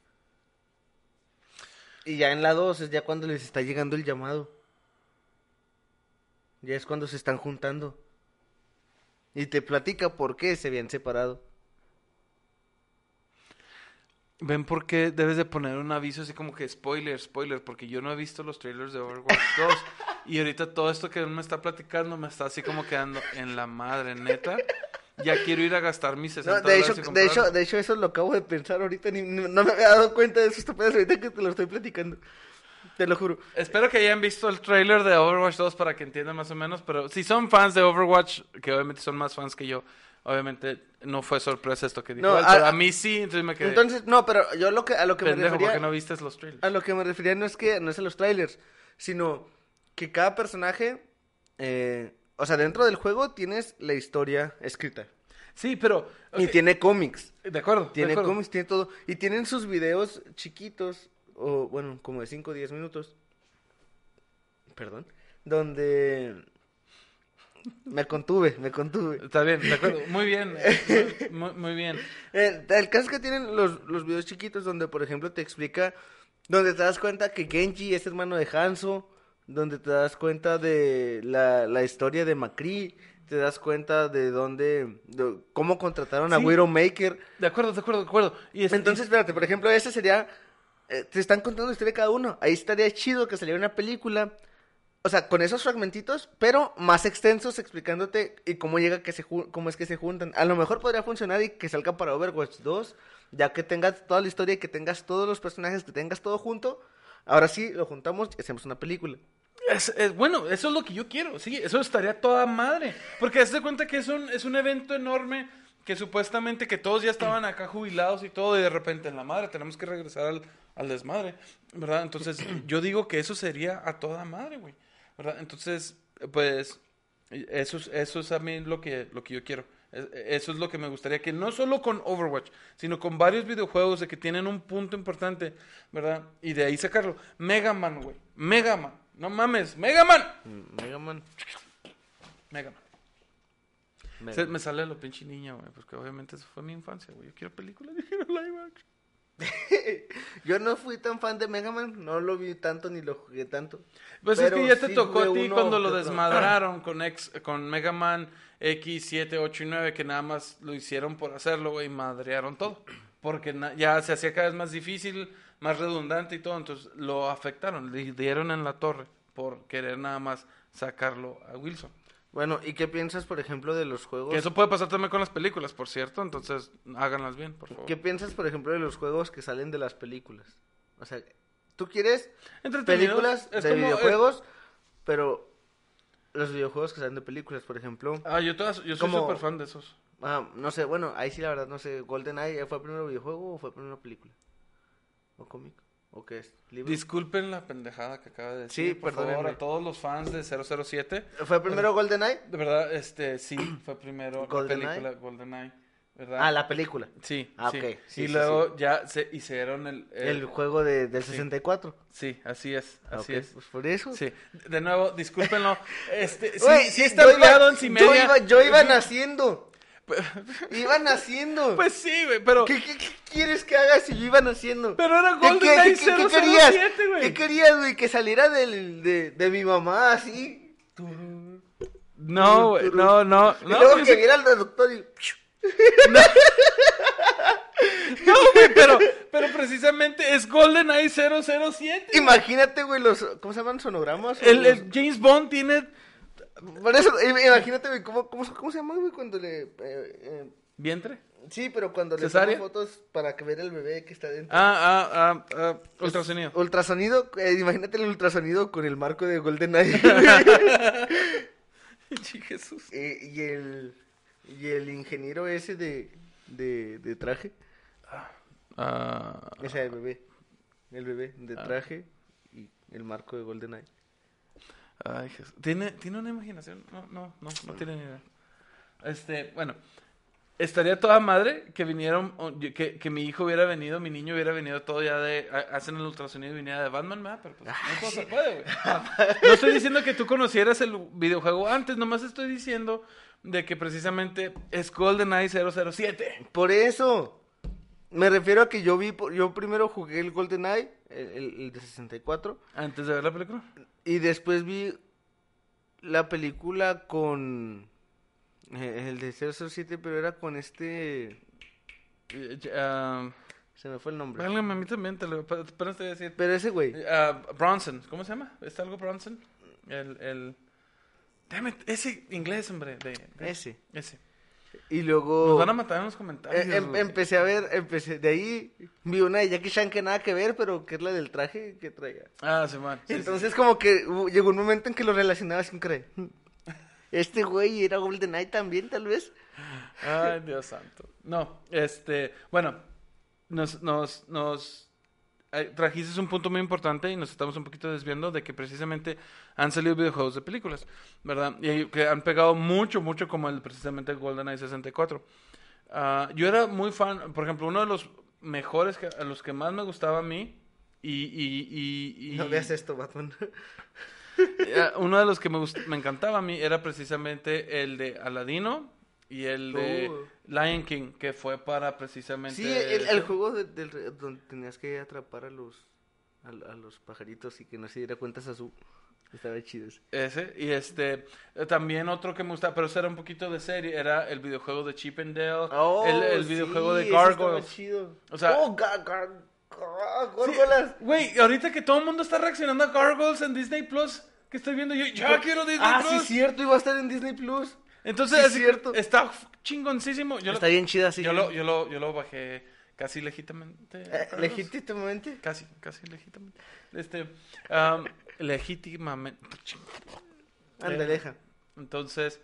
Speaker 2: Y ya en la 2 es ya cuando les está llegando el llamado. Ya es cuando se están juntando. Y te platica por qué se habían separado.
Speaker 1: ¿Ven por qué debes de poner un aviso así como que spoiler, spoiler? Porque yo no he visto los trailers de Overwatch 2 y ahorita todo esto que él me está platicando me está así como quedando en la madre, neta. Ya quiero ir a gastar mis 60
Speaker 2: No, de hecho,
Speaker 1: dólares y
Speaker 2: de hecho, de hecho eso lo acabo de pensar ahorita, ni- no, me había dado cuenta de eso, ahorita que te lo estoy platicando. Te lo juro.
Speaker 1: Espero que hayan visto el trailer de Overwatch 2 para que entiendan más o menos, pero si son fans de Overwatch, que obviamente son más fans que yo, obviamente no fue sorpresa esto que dijo
Speaker 2: No, a-
Speaker 1: a mí sí, entonces me quedé
Speaker 2: Entonces, no, pero yo lo que a lo que me refería
Speaker 1: porque no viste los trailers.
Speaker 2: a lo que me refería no es que no es a los trailers, sino que cada personaje eh, o sea, dentro del juego tienes la historia escrita
Speaker 1: Sí, pero
Speaker 2: y tiene cómics.
Speaker 1: de acuerdo, de
Speaker 2: Tiene
Speaker 1: acuerdo.
Speaker 2: cómics, tiene todo. Y tienen sus videos chiquitos, o bueno, como de 5 o 10 minutos. Perdón. Donde. Me contuve, me contuve.
Speaker 1: Está bien, de acuerdo, muy bien, eh, muy, muy bien.
Speaker 2: El, el caso es que tienen los, los videos chiquitos donde, por ejemplo, te explica. Donde te das cuenta que Genji es hermano de Hanzo. Donde te das cuenta de la, la historia de Macri. Te das cuenta de dónde. de cómo contrataron a
Speaker 1: Sí.
Speaker 2: Widowmaker.
Speaker 1: De acuerdo, de acuerdo, de acuerdo. Y es-
Speaker 2: Entonces, espérate, por ejemplo, ese sería. Eh, te están contando la historia de cada uno. Ahí estaría chido que saliera una película. O sea, con esos fragmentitos, pero más extensos explicándote y cómo llega que se cómo es que se juntan. A lo mejor podría funcionar y que salga para Overwatch 2, ya que tengas toda la historia y que tengas todos los personajes, que tengas todo junto. Ahora sí, lo juntamos y hacemos una película.
Speaker 1: Es, bueno, eso es lo que yo quiero, sí, eso estaría toda madre. Porque haz de cuenta que es un, es un evento enorme que supuestamente que todos ya estaban acá jubilados y todo, y de repente en la madre tenemos que regresar al, al desmadre, ¿verdad? Entonces, yo digo que eso sería a toda madre, güey, ¿verdad? Entonces, pues, eso es, eso es a mí lo que, lo que yo quiero. Es- Eso es lo que me gustaría que no solo con Overwatch, sino con varios videojuegos de que tienen un punto importante, ¿verdad? Y de ahí sacarlo. Mega Man, güey. Mega Man. No mames. Mega Man.
Speaker 2: Mm, Mega Man.
Speaker 1: Mega Man.
Speaker 2: Mega
Speaker 1: Se-
Speaker 2: Man.
Speaker 1: me sale lo pinche niña, güey. Porque obviamente eso fue mi infancia, güey. Yo quiero películas de quiero live action.
Speaker 2: Yo no fui tan fan de Mega Man, no lo vi tanto ni lo jugué tanto.
Speaker 1: Pues es que ya te
Speaker 2: sí
Speaker 1: tocó a ti cuando lo desmadraron con, ex, con Mega Man X, 7, 8 y 9, que nada más lo hicieron por hacerlo, güey, y madrearon todo. Porque ya se hacía cada vez más difícil, más redundante y todo, entonces lo afectaron, le dieron en la torre por querer nada más sacarlo a Wilson.
Speaker 2: Bueno, ¿y qué piensas, por ejemplo, de los juegos?
Speaker 1: Que eso puede pasar también con las películas, por cierto, entonces háganlas bien, por favor.
Speaker 2: ¿Qué piensas, por ejemplo, de los juegos que salen de las películas? O sea, tú quieres películas
Speaker 1: es
Speaker 2: de
Speaker 1: como-
Speaker 2: videojuegos, pero los videojuegos que salen de películas, por ejemplo,
Speaker 1: Ah, yo, todas, yo soy
Speaker 2: Como-
Speaker 1: súper fan de esos.
Speaker 2: ah, no sé, bueno, ahí sí la verdad no sé, GoldenEye ¿fue primero videojuego o fue primero película? ¿O cómic? ¿O qué es? ¿Libro?
Speaker 1: Disculpen la pendejada que acaba de decir.
Speaker 2: Sí,
Speaker 1: por favor, a todos los fans de 007.
Speaker 2: ¿Fue primero GoldenEye?
Speaker 1: De verdad, este, sí, fue primero la
Speaker 2: ¿GoldenEye?
Speaker 1: película GoldenEye, ¿verdad?
Speaker 2: Ah, la película.
Speaker 1: Sí,
Speaker 2: Ah,
Speaker 1: sí.
Speaker 2: ok. Sí,
Speaker 1: y
Speaker 2: sí,
Speaker 1: luego ya se hicieron el... el-
Speaker 2: El juego de, del
Speaker 1: sí.
Speaker 2: 64.
Speaker 1: Sí, así es, así
Speaker 2: Ok,
Speaker 1: es.
Speaker 2: Pues por eso.
Speaker 1: Sí, de nuevo, discúlpenlo. Este, sí,
Speaker 2: Güey,
Speaker 1: sí está
Speaker 2: yo iba-
Speaker 1: en
Speaker 2: yo iba, yo iba naciendo. Iba naciendo.
Speaker 1: Pues sí, güey, pero...
Speaker 2: ¿Qué, qué, qué quieres que haga si yo iba naciendo?
Speaker 1: Pero era
Speaker 2: ¿Qué, qué,
Speaker 1: GoldenEye
Speaker 2: qué- qué querías?
Speaker 1: 007, güey.
Speaker 2: ¿Qué querías, güey? Que saliera del, de, de mi mamá así.
Speaker 1: No, güey, no, no.
Speaker 2: Y
Speaker 1: No,
Speaker 2: luego que viera al doctor y...
Speaker 1: no, güey, pero, pero precisamente es GoldenEye 007.
Speaker 2: Imagínate, güey, los... ¿Cómo se llaman? ¿Sonogramas?
Speaker 1: El,
Speaker 2: los-
Speaker 1: el James Bond tiene...
Speaker 2: Por eso, im- imagínate, güey, ¿cómo, cómo, cómo se llama, güey, cuando le... eh, eh,
Speaker 1: ¿Vientre?
Speaker 2: sí, pero cuando le toman fotos para que ver el bebé que está dentro.
Speaker 1: Ah, ah, ah, ah, ultrasonido.
Speaker 2: Ultrasonido, eh, imagínate el ultrasonido con el marco de GoldenEye.
Speaker 1: Sí, Jesús.
Speaker 2: Eh, y el y el ingeniero ese de, de, de traje,
Speaker 1: Ah,
Speaker 2: o sea, el bebé, el bebé de traje y el marco de GoldenEye.
Speaker 1: Ay, Jesús. ¿Tiene, ¿Tiene una imaginación? No, no, no, no tiene ni idea. Este, bueno. Estaría toda madre que vinieron, que, que mi hijo hubiera venido, mi niño hubiera venido todo ya de, ha- hacen el ultrasonido y viniera de Batman, ¿verdad? Pero pues no todo se puede, güey. No estoy diciendo que tú conocieras el videojuego antes, nomás estoy diciendo de que precisamente es GoldenEye 007.
Speaker 2: Por eso, me refiero a que yo vi, yo primero jugué el GoldenEye, el, el, el de 64,
Speaker 1: Antes de ver la película.
Speaker 2: y después vi la película con eh, el de 007, pero era con este,
Speaker 1: ah,
Speaker 2: se me fue el nombre.
Speaker 1: válgame, a mí también, te lo apenas te voy a decir.
Speaker 2: Pero ese güey,
Speaker 1: Ah, Bronson, ¿cómo se llama? ¿Está algo Bronson? El, el... Damn it, ese inglés, hombre. De, de-
Speaker 2: ese.
Speaker 1: Ese.
Speaker 2: Y luego...
Speaker 1: Nos van a matar en los comentarios.
Speaker 2: Em-
Speaker 1: güey.
Speaker 2: empecé a ver, empecé, de ahí vi una de Jackie Chan que nada que ver, pero que es la del traje que traía.
Speaker 1: Ah, sí, man. Sí, sí,
Speaker 2: Entonces como que hubo- llegó un momento en que lo relacionaba sin creer. Este güey era GoldenEye también, tal vez.
Speaker 1: Ay, Dios santo. No, este, bueno, nos, nos, nos trajiste un punto muy importante y nos estamos un poquito desviando de que precisamente han salido videojuegos de películas, ¿verdad? Y que han pegado mucho, mucho como el precisamente GoldenEye 64. Ah, yo era muy fan, por ejemplo, uno de los mejores, que, a los que más me gustaba a mí, y... y, y, y-
Speaker 2: No veas esto, Batman.
Speaker 1: eh, uno de los que me, me encantaba a mí era precisamente el de Aladino y el de
Speaker 2: Uh.
Speaker 1: Lion King, que fue para precisamente...
Speaker 2: Sí, el, el juego de- del donde tenías que atrapar a los a, a los pajaritos y que no se diera cuenta a su estaba chido ese.
Speaker 1: Ese, y este, eh, también otro que me gustaba, pero ese era un poquito de serie, era el videojuego de Chip and Dale, el, el videojuego
Speaker 2: Oh, sí,
Speaker 1: de Gargoyles.
Speaker 2: chido.
Speaker 1: O sea-
Speaker 2: oh, ga- ga- ga-
Speaker 1: Sí,
Speaker 2: górgolas.
Speaker 1: Güey, ahorita que todo el mundo está reaccionando a Gargoyles en Disney Plus, que estoy viendo yo, ya quiero Disney
Speaker 2: Ah, sí,
Speaker 1: Plus.
Speaker 2: cierto, iba a estar en Disney Plus.
Speaker 1: Entonces,
Speaker 2: sí,
Speaker 1: así-
Speaker 2: cierto.
Speaker 1: está chingoncísimo. Yo,
Speaker 2: Está
Speaker 1: lo,
Speaker 2: bien chida, sí.
Speaker 1: yo, lo, yo, lo, yo lo bajé casi legítimamente.
Speaker 2: Eh, legítimamente.
Speaker 1: Casi, casi legítimamente. Este, am, legítimamente.
Speaker 2: Anda, deja.
Speaker 1: Entonces,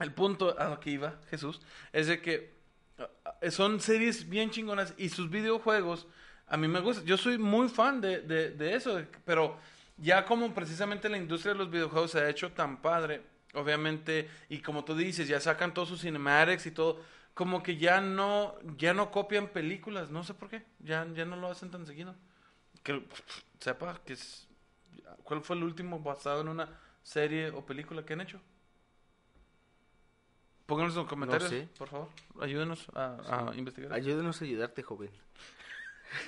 Speaker 1: el punto a lo que iba Jesús es de que ah, son series bien chingonas y sus videojuegos a mí me gusta. Yo soy muy fan de, de, de eso, pero ya como precisamente la industria de los videojuegos se ha hecho tan padre, obviamente, y como tú dices, ya sacan todos sus cinematics y todo, como que ya no, ya no copian películas, no sé por qué, ya, ya no lo hacen tan seguido. Que sepa que es, ¿cuál fue el último basado en una serie o película que han hecho? Pónganos en los comentarios,
Speaker 2: sé.
Speaker 1: por favor. Ayúdenos a, a investigar.
Speaker 2: Ayúdenos a ayudarte, joven.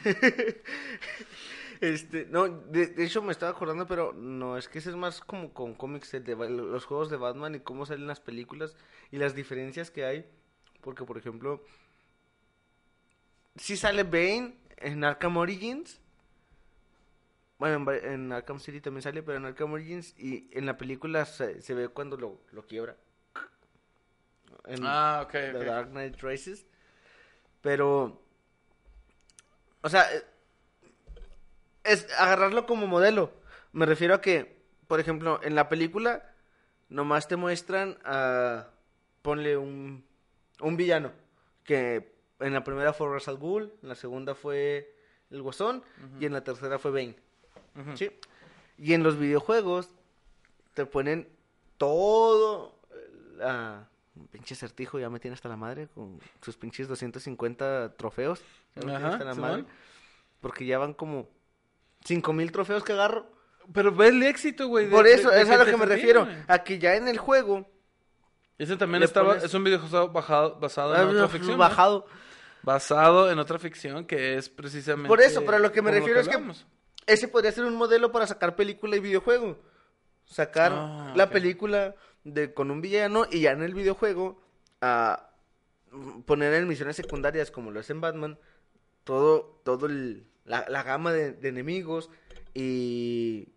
Speaker 2: este, no, de, de hecho me estaba acordando, pero no, es que ese es más como con cómics, de los juegos de Batman y cómo salen las películas y las diferencias que hay. Porque, por ejemplo, si sale Bane en Arkham Origins. Bueno, en, en Arkham City también sale, pero en Arkham Origins y en la película se, se ve cuando lo, lo quiebra. En-
Speaker 1: Ah, ok,
Speaker 2: The. Dark Knight Rises. Pero, o sea, eh, es agarrarlo como modelo. Me refiero a que, por ejemplo, en la película nomás te muestran a, ponle un, un villano, que en la primera fue Ra's al Ghul, en la segunda fue el Guasón y en la tercera fue Bane. ¿sí? Y en los videojuegos te ponen todo la un pinche certijo ya me tiene hasta la madre con sus pinches 250 trofeos. Ya me tiene
Speaker 1: Ajá,
Speaker 2: hasta la madre. Porque ya van como 5000 trofeos que agarro.
Speaker 1: Pero ve el éxito, güey.
Speaker 2: Por
Speaker 1: de-
Speaker 2: eso,
Speaker 1: de
Speaker 2: es a lo que me refiero. A que ya en el juego
Speaker 1: Ese también estaba,
Speaker 2: pones-
Speaker 1: es un videojuego bajado, basado en
Speaker 2: ah,
Speaker 1: otra ficción. ¿no?
Speaker 2: bajado.
Speaker 1: Basado en otra ficción que es precisamente.
Speaker 2: Por eso, pero lo que me refiero es que-. Ese podría ser un modelo para sacar película y videojuego. Sacar
Speaker 1: Ah,
Speaker 2: la película de con un villano y ya en el videojuego a poner en misiones secundarias como lo es en Batman todo todo el- la, la gama de, de enemigos y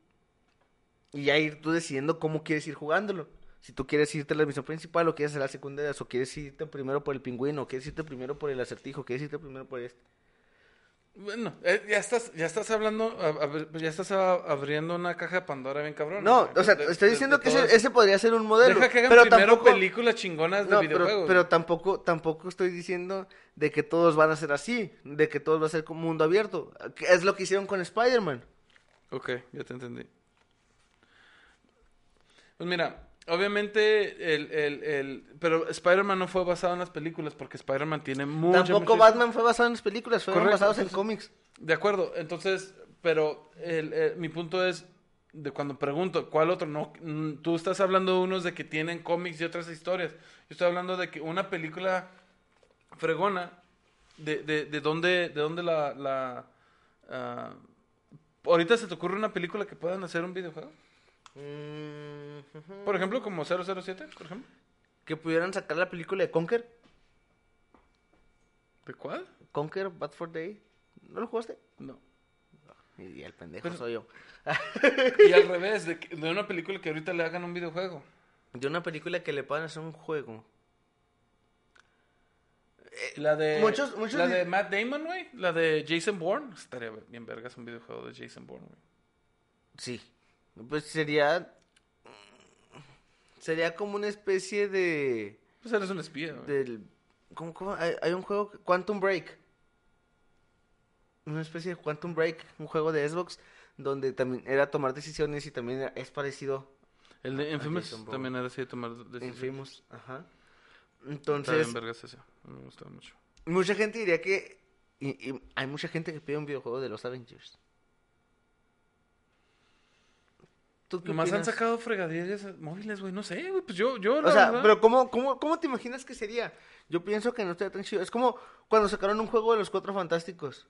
Speaker 2: y ya ir tú decidiendo cómo quieres ir jugándolo. Si tú quieres irte a la misión principal o quieres hacer las secundarias o quieres irte primero por el pingüino o quieres irte primero por el acertijo, quieres irte primero por este.
Speaker 1: Bueno, eh, ya estás, ya estás hablando, ya estás abriendo una caja de Pandora bien cabrón.
Speaker 2: No,
Speaker 1: güey,
Speaker 2: o sea,
Speaker 1: de-
Speaker 2: estoy diciendo
Speaker 1: de
Speaker 2: que ese, podría ser un modelo.
Speaker 1: Deja que hagan
Speaker 2: pero
Speaker 1: primero
Speaker 2: tampoco,
Speaker 1: películas chingonas de
Speaker 2: no,
Speaker 1: videojuegos.
Speaker 2: pero tampoco, tampoco estoy diciendo de que todos van a ser así, de que todos va a ser como mundo abierto. Es lo que hicieron con Spider-Man.
Speaker 1: Ok, ya te entendí. Pues mira, obviamente el, el, el... Pero Spider-Man no fue basado en las películas porque Spider-Man tiene mucha...
Speaker 2: Tampoco
Speaker 1: mucha-
Speaker 2: Batman fue basado en las películas, fueron
Speaker 1: Correcto,
Speaker 2: basados en cómics.
Speaker 1: De acuerdo, entonces, pero el, el- mi punto es de cuando pregunto, ¿cuál otro? No, mm, tú estás hablando de unos de que tienen cómics y otras historias. Yo estoy hablando de que una película fregona, de, de, de dónde, de dónde la... la ah, ¿Ahorita se te ocurre una película que puedan hacer un videojuego?
Speaker 2: Mm,
Speaker 1: Por ejemplo, como 007, por ejemplo.
Speaker 2: Que pudieran sacar la película de Conker.
Speaker 1: ¿De cuál?
Speaker 2: Conker, Bad for Day. ¿No lo jugaste?
Speaker 1: No.
Speaker 2: Y el pendejo
Speaker 1: Pero-
Speaker 2: soy yo.
Speaker 1: Y al revés, de, una película que ahorita le hagan un videojuego.
Speaker 2: De una película que le puedan hacer un juego.
Speaker 1: La de,
Speaker 2: Muchos- muchos
Speaker 1: la de Matt Damon, güey. La de Jason Bourne. Estaría bien vergas un videojuego de Jason Bourne, güey.
Speaker 2: Sí. Pues sería. Sería como una especie de.
Speaker 1: Pues eres un espía, güey.
Speaker 2: del ¿cómo, cómo? Hay, hay un juego Quantum Break una especie de Quantum Break un juego de Xbox donde también era tomar decisiones y también era- es parecido
Speaker 1: El de Infamous también era así de tomar
Speaker 2: en
Speaker 1: decisiones.
Speaker 2: Infamous ajá
Speaker 1: Está bien
Speaker 2: entonces
Speaker 1: vergas ese. Me gustaba mucho.
Speaker 2: mucha gente diría que y, y hay mucha gente que pide un videojuego de los Avengers ¿Tú qué
Speaker 1: Nomás han sacado fregadillas móviles, güey. No sé, güey. Pues yo, yo, la
Speaker 2: O sea,
Speaker 1: verdad-
Speaker 2: pero ¿cómo, cómo, ¿cómo te imaginas que sería? Yo pienso que no estaría tan chido. Es como cuando sacaron un juego de los Cuatro Fantásticos.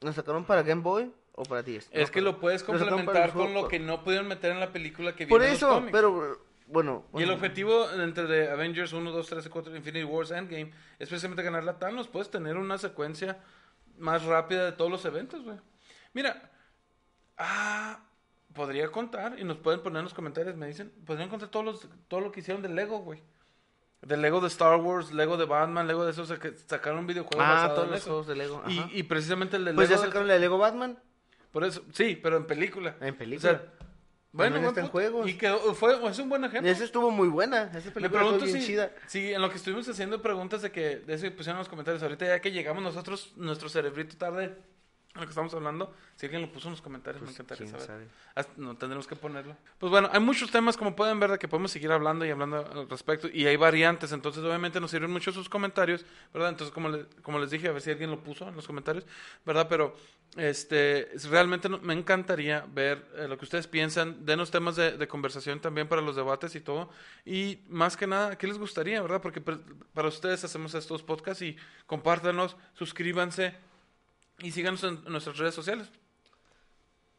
Speaker 2: ¿Lo sacaron para Game Boy o para 10?
Speaker 1: Es
Speaker 2: No,
Speaker 1: que
Speaker 2: para-
Speaker 1: lo puedes complementar con lo que no pudieron meter en la película que
Speaker 2: Por
Speaker 1: viene en los
Speaker 2: eso,
Speaker 1: cómics.
Speaker 2: pero bueno.
Speaker 1: Y el objetivo entre Avengers 1, 2, 3 y 4 Infinity Wars Endgame es precisamente ganar la Thanos. Puedes tener una secuencia más rápida de todos los eventos, güey. Mira, ah, podría contar y nos pueden poner en los comentarios, me dicen, podrían contar todos los, todo lo que hicieron del Lego, güey. Del Lego de Star Wars, Lego de Batman, Lego de eso, o sea, que sacaron un videojuego
Speaker 2: Ah,
Speaker 1: basado
Speaker 2: todos
Speaker 1: en
Speaker 2: los juegos de Lego.
Speaker 1: Y, y precisamente el de
Speaker 2: pues ya
Speaker 1: Lego
Speaker 2: sacaron de Lego Batman.
Speaker 1: Por eso, sí, pero en película.
Speaker 2: En película.
Speaker 1: O sea, bueno,
Speaker 2: está en juegos.
Speaker 1: Y quedó, fue, es un buen ejemplo.
Speaker 2: Esa estuvo muy buena. Esa
Speaker 1: Me
Speaker 2: película
Speaker 1: pregunto
Speaker 2: estuvo bien
Speaker 1: si,
Speaker 2: chida.
Speaker 1: si en lo que estuvimos haciendo preguntas de que de eso que pusieron en los comentarios. Ahorita ya que llegamos nosotros, nuestro cerebrito tarde lo que estamos hablando, si alguien lo puso en los comentarios, me
Speaker 2: Pues,
Speaker 1: encantaría saber.
Speaker 2: sabe.
Speaker 1: Hasta- no tendremos que ponerlo. Pues bueno, hay muchos temas, como pueden ver, de que podemos seguir hablando y hablando al respecto. Y hay variantes, entonces obviamente nos sirven mucho sus comentarios, ¿verdad? Entonces, como, le- como les dije, a ver si alguien lo puso en los comentarios, ¿verdad? Pero este es- realmente no- me encantaría ver eh, lo que ustedes piensan. Denos temas de, de conversación también para los debates y todo. Y más que nada, ¿qué les gustaría, verdad? Porque pues, para ustedes hacemos estos podcasts y compártanos, suscríbanse y síganos en nuestras redes sociales.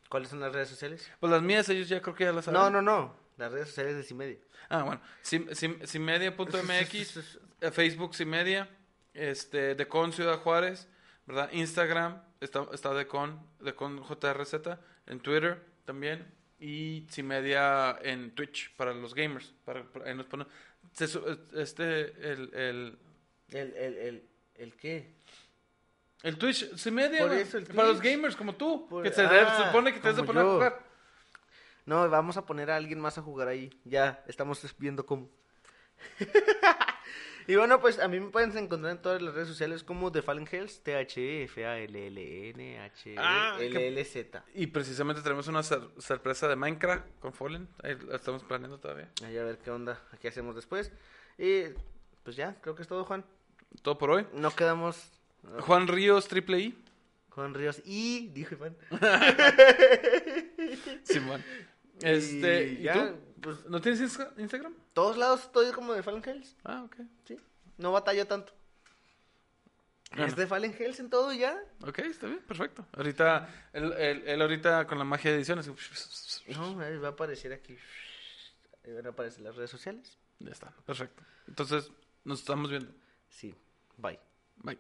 Speaker 2: ¿Cuáles son las redes sociales?
Speaker 1: Pues las mías, ellos ya creo que ya las saben.
Speaker 2: No, no, no. Las redes sociales de Cimedia.
Speaker 1: Ah, bueno. Sim- sim- Simedia.mx, eh, Facebook Simedia, este, Decon Ciudad Juárez, ¿verdad? Instagram, está, está Decon, Decon JRZ, en Twitter también, y Simedia en Twitch para los gamers. Para, para- ahí nos ponen- este, el, el,
Speaker 2: ¿El, el, el, el qué?
Speaker 1: El Twitch,
Speaker 2: Por eso el
Speaker 1: para los gamers como tú,
Speaker 2: Por-
Speaker 1: que se,
Speaker 2: ah,
Speaker 1: supone que te de
Speaker 2: como
Speaker 1: poner a
Speaker 2: yo.
Speaker 1: jugar.
Speaker 2: No, vamos a poner a alguien más a jugar ahí. Ya, estamos viendo cómo. y bueno, pues a mí me pueden encontrar en todas las redes sociales como The Fallen Hells, T-H-E-F-A-L-L-N-H-E-L-L-Z.
Speaker 1: Y precisamente tenemos una sor- sorpresa de Minecraft con Fallen, ahí la estamos planeando todavía.
Speaker 2: Ahí a ver qué onda, qué hacemos después. Y pues ya, creo que es todo, Juan.
Speaker 1: Todo por hoy.
Speaker 2: No quedamos.
Speaker 1: Juan Ríos, triple I.
Speaker 2: Juan Ríos y, dijo Iván.
Speaker 1: Simón. Este,
Speaker 2: Y
Speaker 1: ¿y
Speaker 2: ya,
Speaker 1: tú?
Speaker 2: pues-
Speaker 1: ¿No tienes Insta- Instagram?
Speaker 2: Todos lados estoy como de Fallen Hells.
Speaker 1: Ah, ok.
Speaker 2: Sí, no batallo tanto. Es de Fallen Hells en todo ya.
Speaker 1: Ok, está bien, perfecto. Ahorita, él, él- él ahorita con la magia de ediciones.
Speaker 2: No, ahí va a aparecer aquí. Ahí van a aparecer las redes sociales.
Speaker 1: Ya está, perfecto. Entonces, nos estamos viendo.
Speaker 2: Sí, bye.
Speaker 1: Bye.